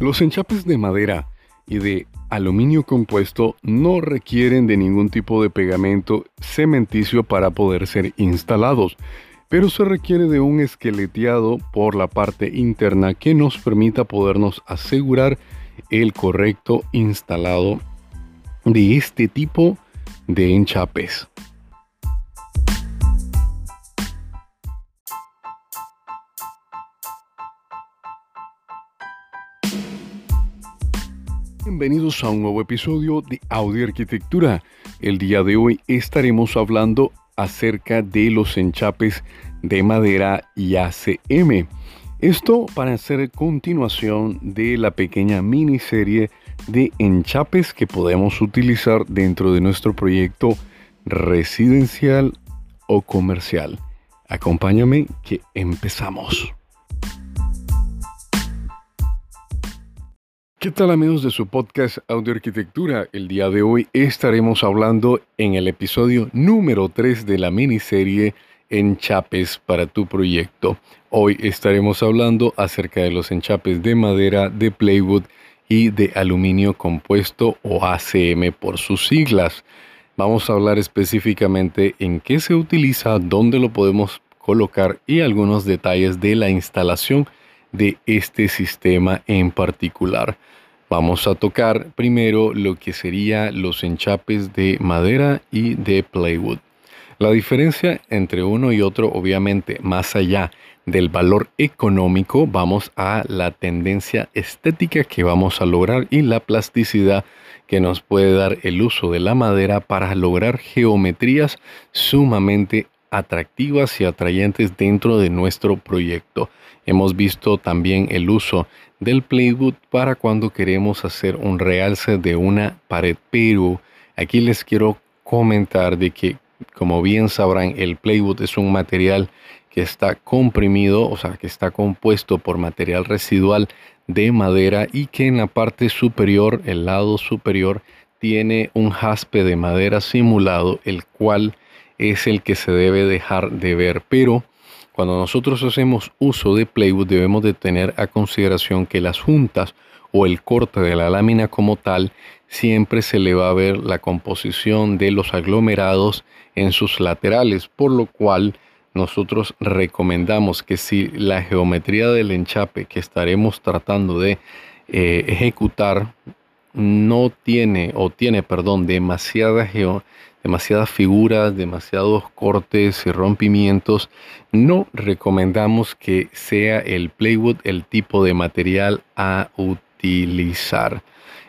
Los enchapes de madera y de aluminio compuesto no requieren de ningún tipo de pegamento cementicio para poder ser instalados, pero se requiere de un esqueleteado por la parte interna que nos permita podernos asegurar el correcto instalado de este tipo de enchapes. Bienvenidos a un nuevo episodio de Audio Arquitectura. El día de hoy estaremos hablando acerca de los enchapes de madera y ACM. Esto para hacer continuación de la pequeña miniserie de enchapes que podemos utilizar dentro de nuestro proyecto residencial o comercial. Acompáñame que empezamos. ¿Qué tal amigos de su podcast Audio Arquitectura? El día de hoy estaremos hablando en el episodio número 3 de la miniserie Enchapes para tu proyecto. Hoy estaremos hablando acerca de los enchapes de madera, de plywood y de aluminio compuesto o ACM por sus siglas. Vamos a hablar específicamente en qué se utiliza, dónde lo podemos colocar y algunos detalles de la instalación de este sistema en particular. Vamos a tocar primero lo que sería los enchapes de madera y de plywood. La diferencia entre uno y otro, obviamente, más allá del valor económico, vamos a la tendencia estética que vamos a lograr y la plasticidad que nos puede dar el uso de la madera para lograr geometrías sumamente atractivas y atrayentes dentro de nuestro proyecto. Hemos visto también el uso del plywood para cuando queremos hacer un realce de una pared, pero aquí les quiero comentar de que como bien sabrán el plywood es un material que está comprimido, o sea, que está compuesto por material residual de madera y que en la parte superior, el lado superior, tiene un jaspe de madera simulado, el cual es el que se debe dejar de ver, pero cuando nosotros hacemos uso de plywood debemos de tener a consideración que las juntas o el corte de la lámina como tal siempre se le va a ver la composición de los aglomerados en sus laterales, por lo cual nosotros recomendamos que si la geometría del enchape que estaremos tratando de eh, ejecutar no tiene o tiene, perdón, demasiada geometría demasiadas figuras, demasiados cortes y rompimientos, no recomendamos que sea el plywood el tipo de material a utilizar.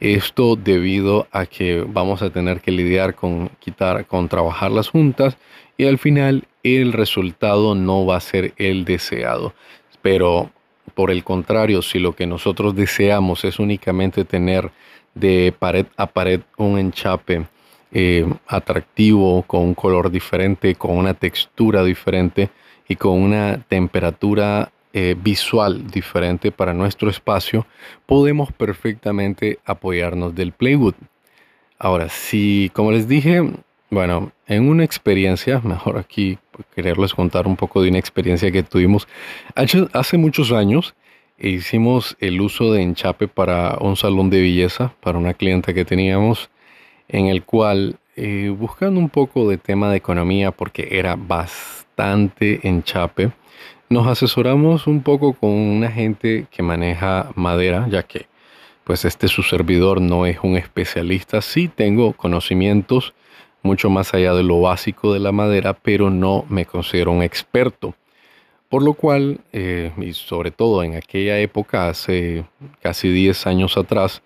Esto debido a que vamos a tener que lidiar con quitar, con trabajar las juntas y al final el resultado no va a ser el deseado. Pero por el contrario, si lo que nosotros deseamos es únicamente tener de pared a pared un enchape eh, atractivo, con un color diferente, con una textura diferente y con una temperatura eh, visual diferente para nuestro espacio, podemos perfectamente apoyarnos del Playwood. Ahora, si, como les dije, bueno, en una experiencia, mejor aquí quererles contar un poco de una experiencia que tuvimos hace muchos años, hicimos el uso de enchape para un salón de belleza, para una clienta que teníamos en el cual, eh, buscando un poco de tema de economía, porque era bastante enchape, nos asesoramos un poco con una gente que maneja madera, ya que pues este su servidor no es un especialista, sí tengo conocimientos mucho más allá de lo básico de la madera, pero no me considero un experto. Por lo cual, eh, y sobre todo en aquella época, hace casi 10 años atrás,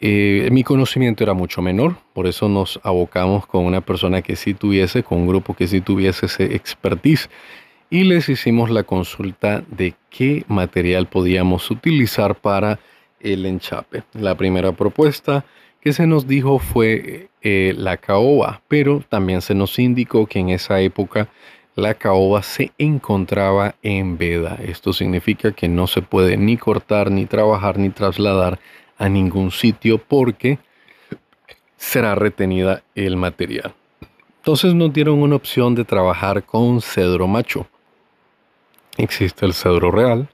eh, mi conocimiento era mucho menor, por eso nos abocamos con una persona que sí tuviese, con un grupo que sí tuviese ese expertise y les hicimos la consulta de qué material podíamos utilizar para el enchape. La primera propuesta que se nos dijo fue eh, la caoba, pero también se nos indicó que en esa época la caoba se encontraba en veda. Esto significa que no se puede ni cortar, ni trabajar, ni trasladar a ningún sitio porque será retenida el material. Entonces nos dieron una opción de trabajar con cedro macho. Existe el cedro real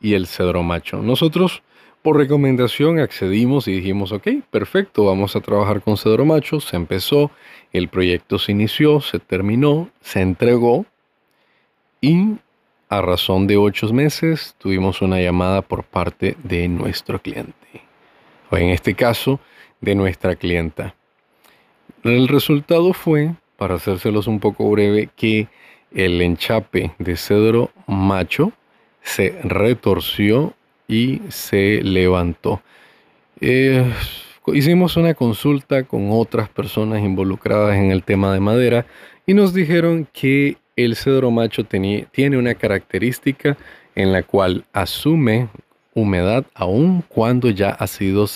y el cedro macho. Nosotros Por recomendación accedimos y dijimos, ok, perfecto, vamos a trabajar con Cedro Macho. Se empezó, el proyecto se inició, se terminó, se entregó y a razón de ocho meses tuvimos una llamada por parte de nuestro cliente, o en este caso, de nuestra clienta. El resultado fue, para hacérselos un poco breve, que el enchape de cedro macho se retorció y se levantó. Eh, hicimos una consulta con otras personas involucradas en el tema de madera y nos dijeron que el cedro macho tiene una característica en la cual asume humedad aun cuando ya ha sido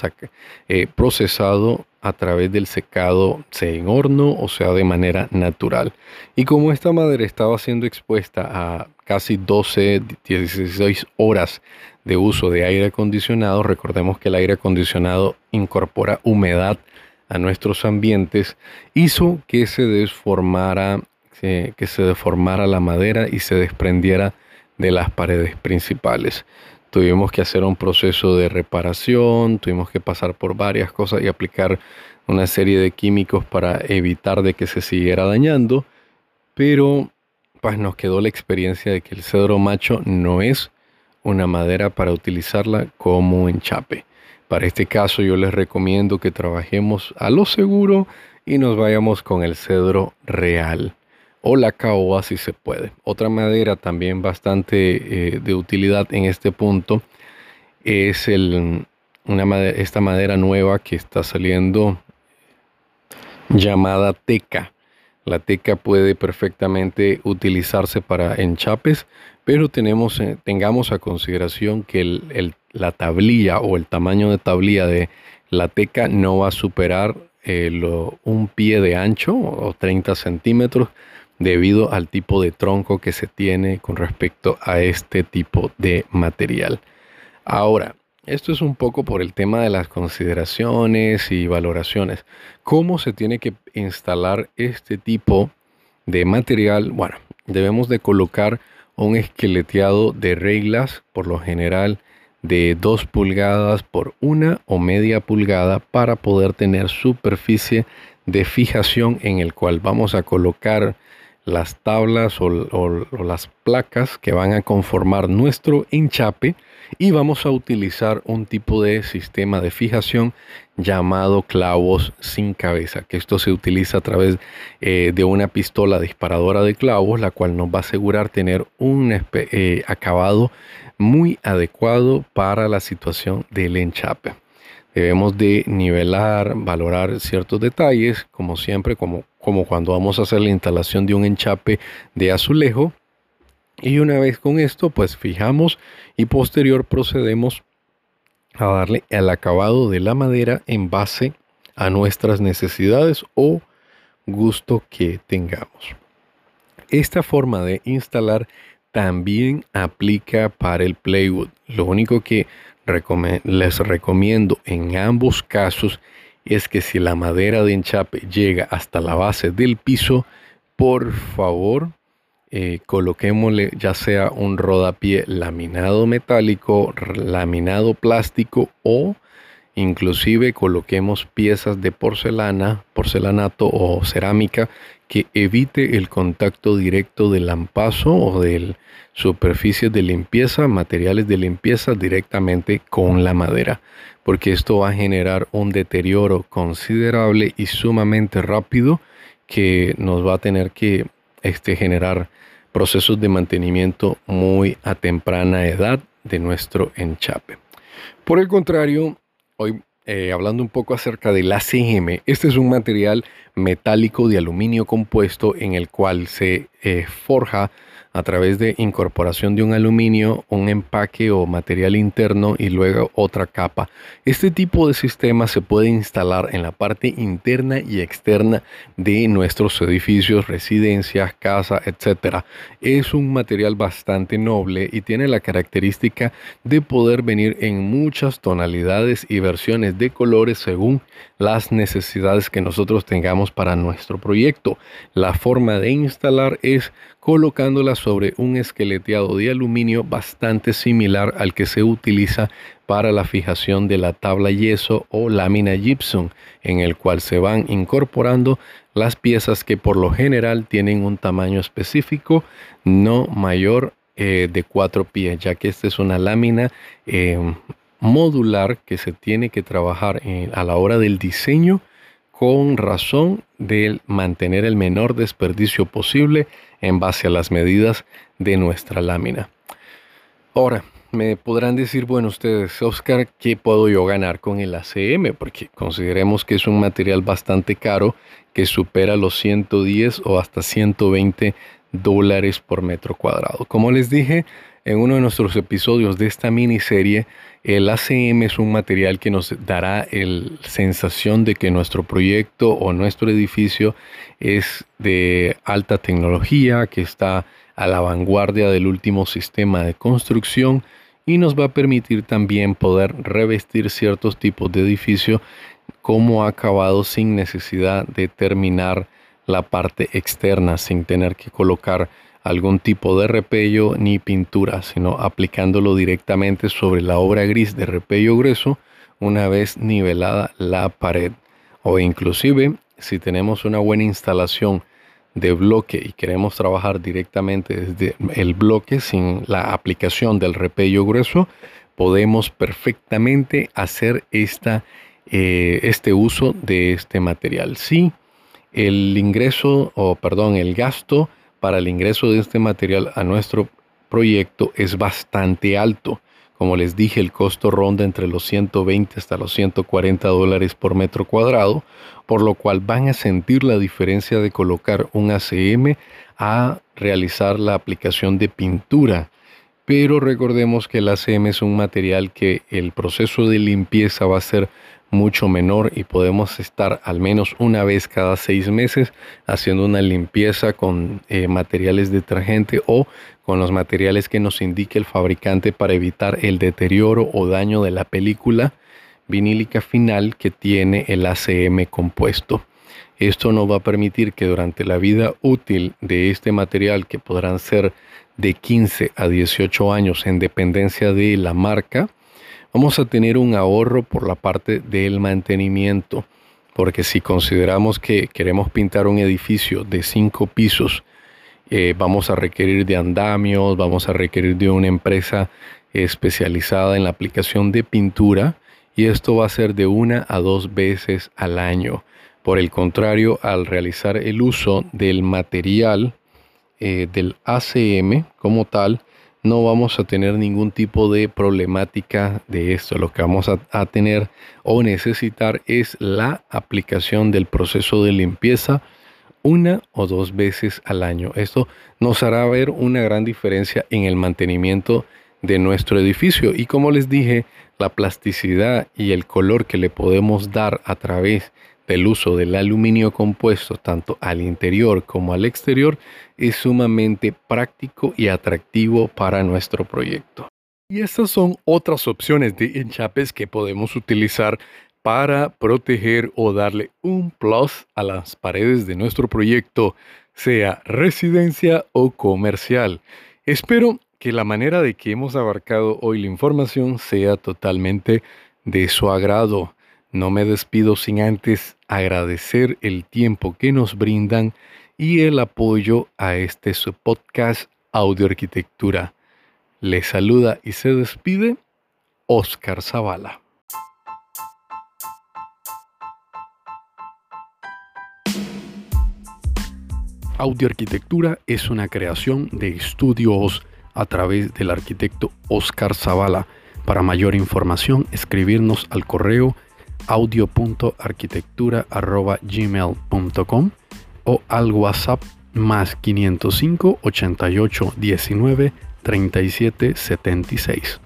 eh, procesado a través del secado, en horno o sea de manera natural. Y como esta madera estaba siendo expuesta a casi 12, 16 horas de uso de aire acondicionado, recordemos que el aire acondicionado incorpora humedad a nuestros ambientes, hizo que se desformara, que se deformara la madera y se desprendiera de las paredes principales. Tuvimos que hacer un proceso de reparación, tuvimos que pasar por varias cosas y aplicar una serie de químicos para evitar de que se siguiera dañando, pero pues nos quedó la experiencia de que el cedro macho no es una madera para utilizarla como enchape. Para este caso yo les recomiendo que trabajemos a lo seguro y nos vayamos con el cedro real o la caoba si se puede. Otra madera también bastante eh, de utilidad en este punto es el, una esta madera nueva que está saliendo llamada teca. La teca puede perfectamente utilizarse para enchapes, pero tenemos, eh, tengamos a consideración que la tablilla o el tamaño de tablilla de la teca no va a superar eh, un pie de ancho o 30 centímetros debido al tipo de tronco que se tiene con respecto a este tipo de material. Ahora, esto es un poco por el tema de las consideraciones y valoraciones. ¿Cómo se tiene que instalar este tipo de material? Bueno, debemos de colocar un esqueleteado de reglas, por lo general de 2 pulgadas por una o media pulgada para poder tener superficie de fijación en el cual vamos a colocar las tablas o, las placas que van a conformar nuestro enchape y vamos a utilizar un tipo de sistema de fijación llamado clavos sin cabeza, que esto se utiliza a través eh, de una pistola disparadora de clavos, la cual nos va a asegurar tener un eh, acabado muy adecuado para la situación del enchape. Debemos de nivelar, valorar ciertos detalles, como siempre, como, como cuando vamos a hacer la instalación de un enchape de azulejo. Y una vez con esto, pues fijamos y posterior procedemos a darle el acabado de la madera en base a nuestras necesidades o gusto que tengamos. Esta forma de instalar también aplica para el playwood. Lo único que les recomiendo en ambos casos es que si la madera de enchape llega hasta la base del piso, por favor eh, coloquémosle ya sea un rodapié laminado metálico, laminado plástico o inclusive coloquemos piezas de porcelana, porcelanato o cerámica que evite el contacto directo del lampazo o de superficies de limpieza, materiales de limpieza directamente con la madera, porque esto va a generar un deterioro considerable y sumamente rápido que nos va a tener que este, generar procesos de mantenimiento muy a temprana edad de nuestro enchape. Por el contrario, hoy eh, hablando un poco acerca del ACM, este es un material metálico de aluminio compuesto en el cual se eh, forja a través de incorporación de un aluminio, un empaque o material interno y luego otra capa. Este tipo de sistema se puede instalar en la parte interna y externa de nuestros edificios, residencias, casa, etc. Es un material bastante noble y tiene la característica de poder venir en muchas tonalidades y versiones de colores según las necesidades que nosotros tengamos para nuestro proyecto. La forma de instalar es colocándolas sobre un esqueleteado de aluminio bastante similar al que se utiliza para la fijación de la tabla yeso o lámina gypsum, en el cual se van incorporando las piezas que por lo general tienen un tamaño específico no mayor eh, de 4 pies, ya que esta es una lámina eh, modular que se tiene que trabajar a la hora del diseño con razón de mantener el menor desperdicio posible en base a las medidas de nuestra lámina. Ahora, me podrán decir, bueno, ustedes, Oscar, ¿qué puedo yo ganar con el ACM? Porque consideremos que es un material bastante caro que supera los 110 o hasta 120 dólares por metro cuadrado. Como les dije en uno de nuestros episodios de esta miniserie, el ACM es un material que nos dará la sensación de que nuestro proyecto o nuestro edificio es de alta tecnología, que está a la vanguardia del último sistema de construcción y nos va a permitir también poder revestir ciertos tipos de edificio como acabado sin necesidad de terminar la parte externa, sin tener que colocar algún tipo de repello ni pintura, sino aplicándolo directamente sobre la obra gris de repello grueso una vez nivelada la pared. O inclusive si tenemos una buena instalación de bloque y queremos trabajar directamente desde el bloque sin la aplicación del repello grueso, podemos perfectamente hacer esta, eh, este uso de este material. Si el ingreso o perdón, el gasto para el ingreso de este material a nuestro proyecto es bastante alto. Como les dije, el costo ronda entre los 120 hasta los 140 dólares por metro cuadrado, por lo cual van a sentir la diferencia de colocar un ACM a realizar la aplicación de pintura. Pero recordemos que el ACM es un material que el proceso de limpieza va a ser mucho menor y podemos estar al menos una vez cada seis meses haciendo una limpieza con eh, materiales detergente o con los materiales que nos indique el fabricante para evitar el deterioro o daño de la película vinílica final que tiene el ACM compuesto. Esto nos va a permitir que durante la vida útil de este material, que podrán ser de 15 a 18 años en dependencia de la marca, vamos a tener un ahorro por la parte del mantenimiento, porque si consideramos que queremos pintar un edificio de cinco pisos, eh, vamos a requerir de andamios, vamos a requerir de una empresa especializada en la aplicación de pintura y esto va a ser de una a dos veces al año. Por el contrario, al realizar el uso del material eh, del ACM como tal, no vamos a tener ningún tipo de problemática de esto. Lo que vamos a, tener o necesitar es la aplicación del proceso de limpieza una o dos veces al año. Esto nos hará ver una gran diferencia en el mantenimiento de nuestro edificio. Y como les dije, la plasticidad y el color que le podemos dar a través el uso del aluminio compuesto tanto al interior como al exterior es sumamente práctico y atractivo para nuestro proyecto. Y estas son otras opciones de enchapes que podemos utilizar para proteger o darle un plus a las paredes de nuestro proyecto, sea residencia o comercial. Espero que la manera de que hemos abarcado hoy la información sea totalmente de su agrado. No me despido sin antes agradecer el tiempo que nos brindan y el apoyo a este su podcast Audio Arquitectura. Les saluda y se despide Oscar Zavala. Audio Arquitectura es una creación de estudios a través del arquitecto Oscar Zavala. Para mayor información, escribirnos al correo audio.arquitectura.gmail.com o al WhatsApp más 505 88 19 37 76.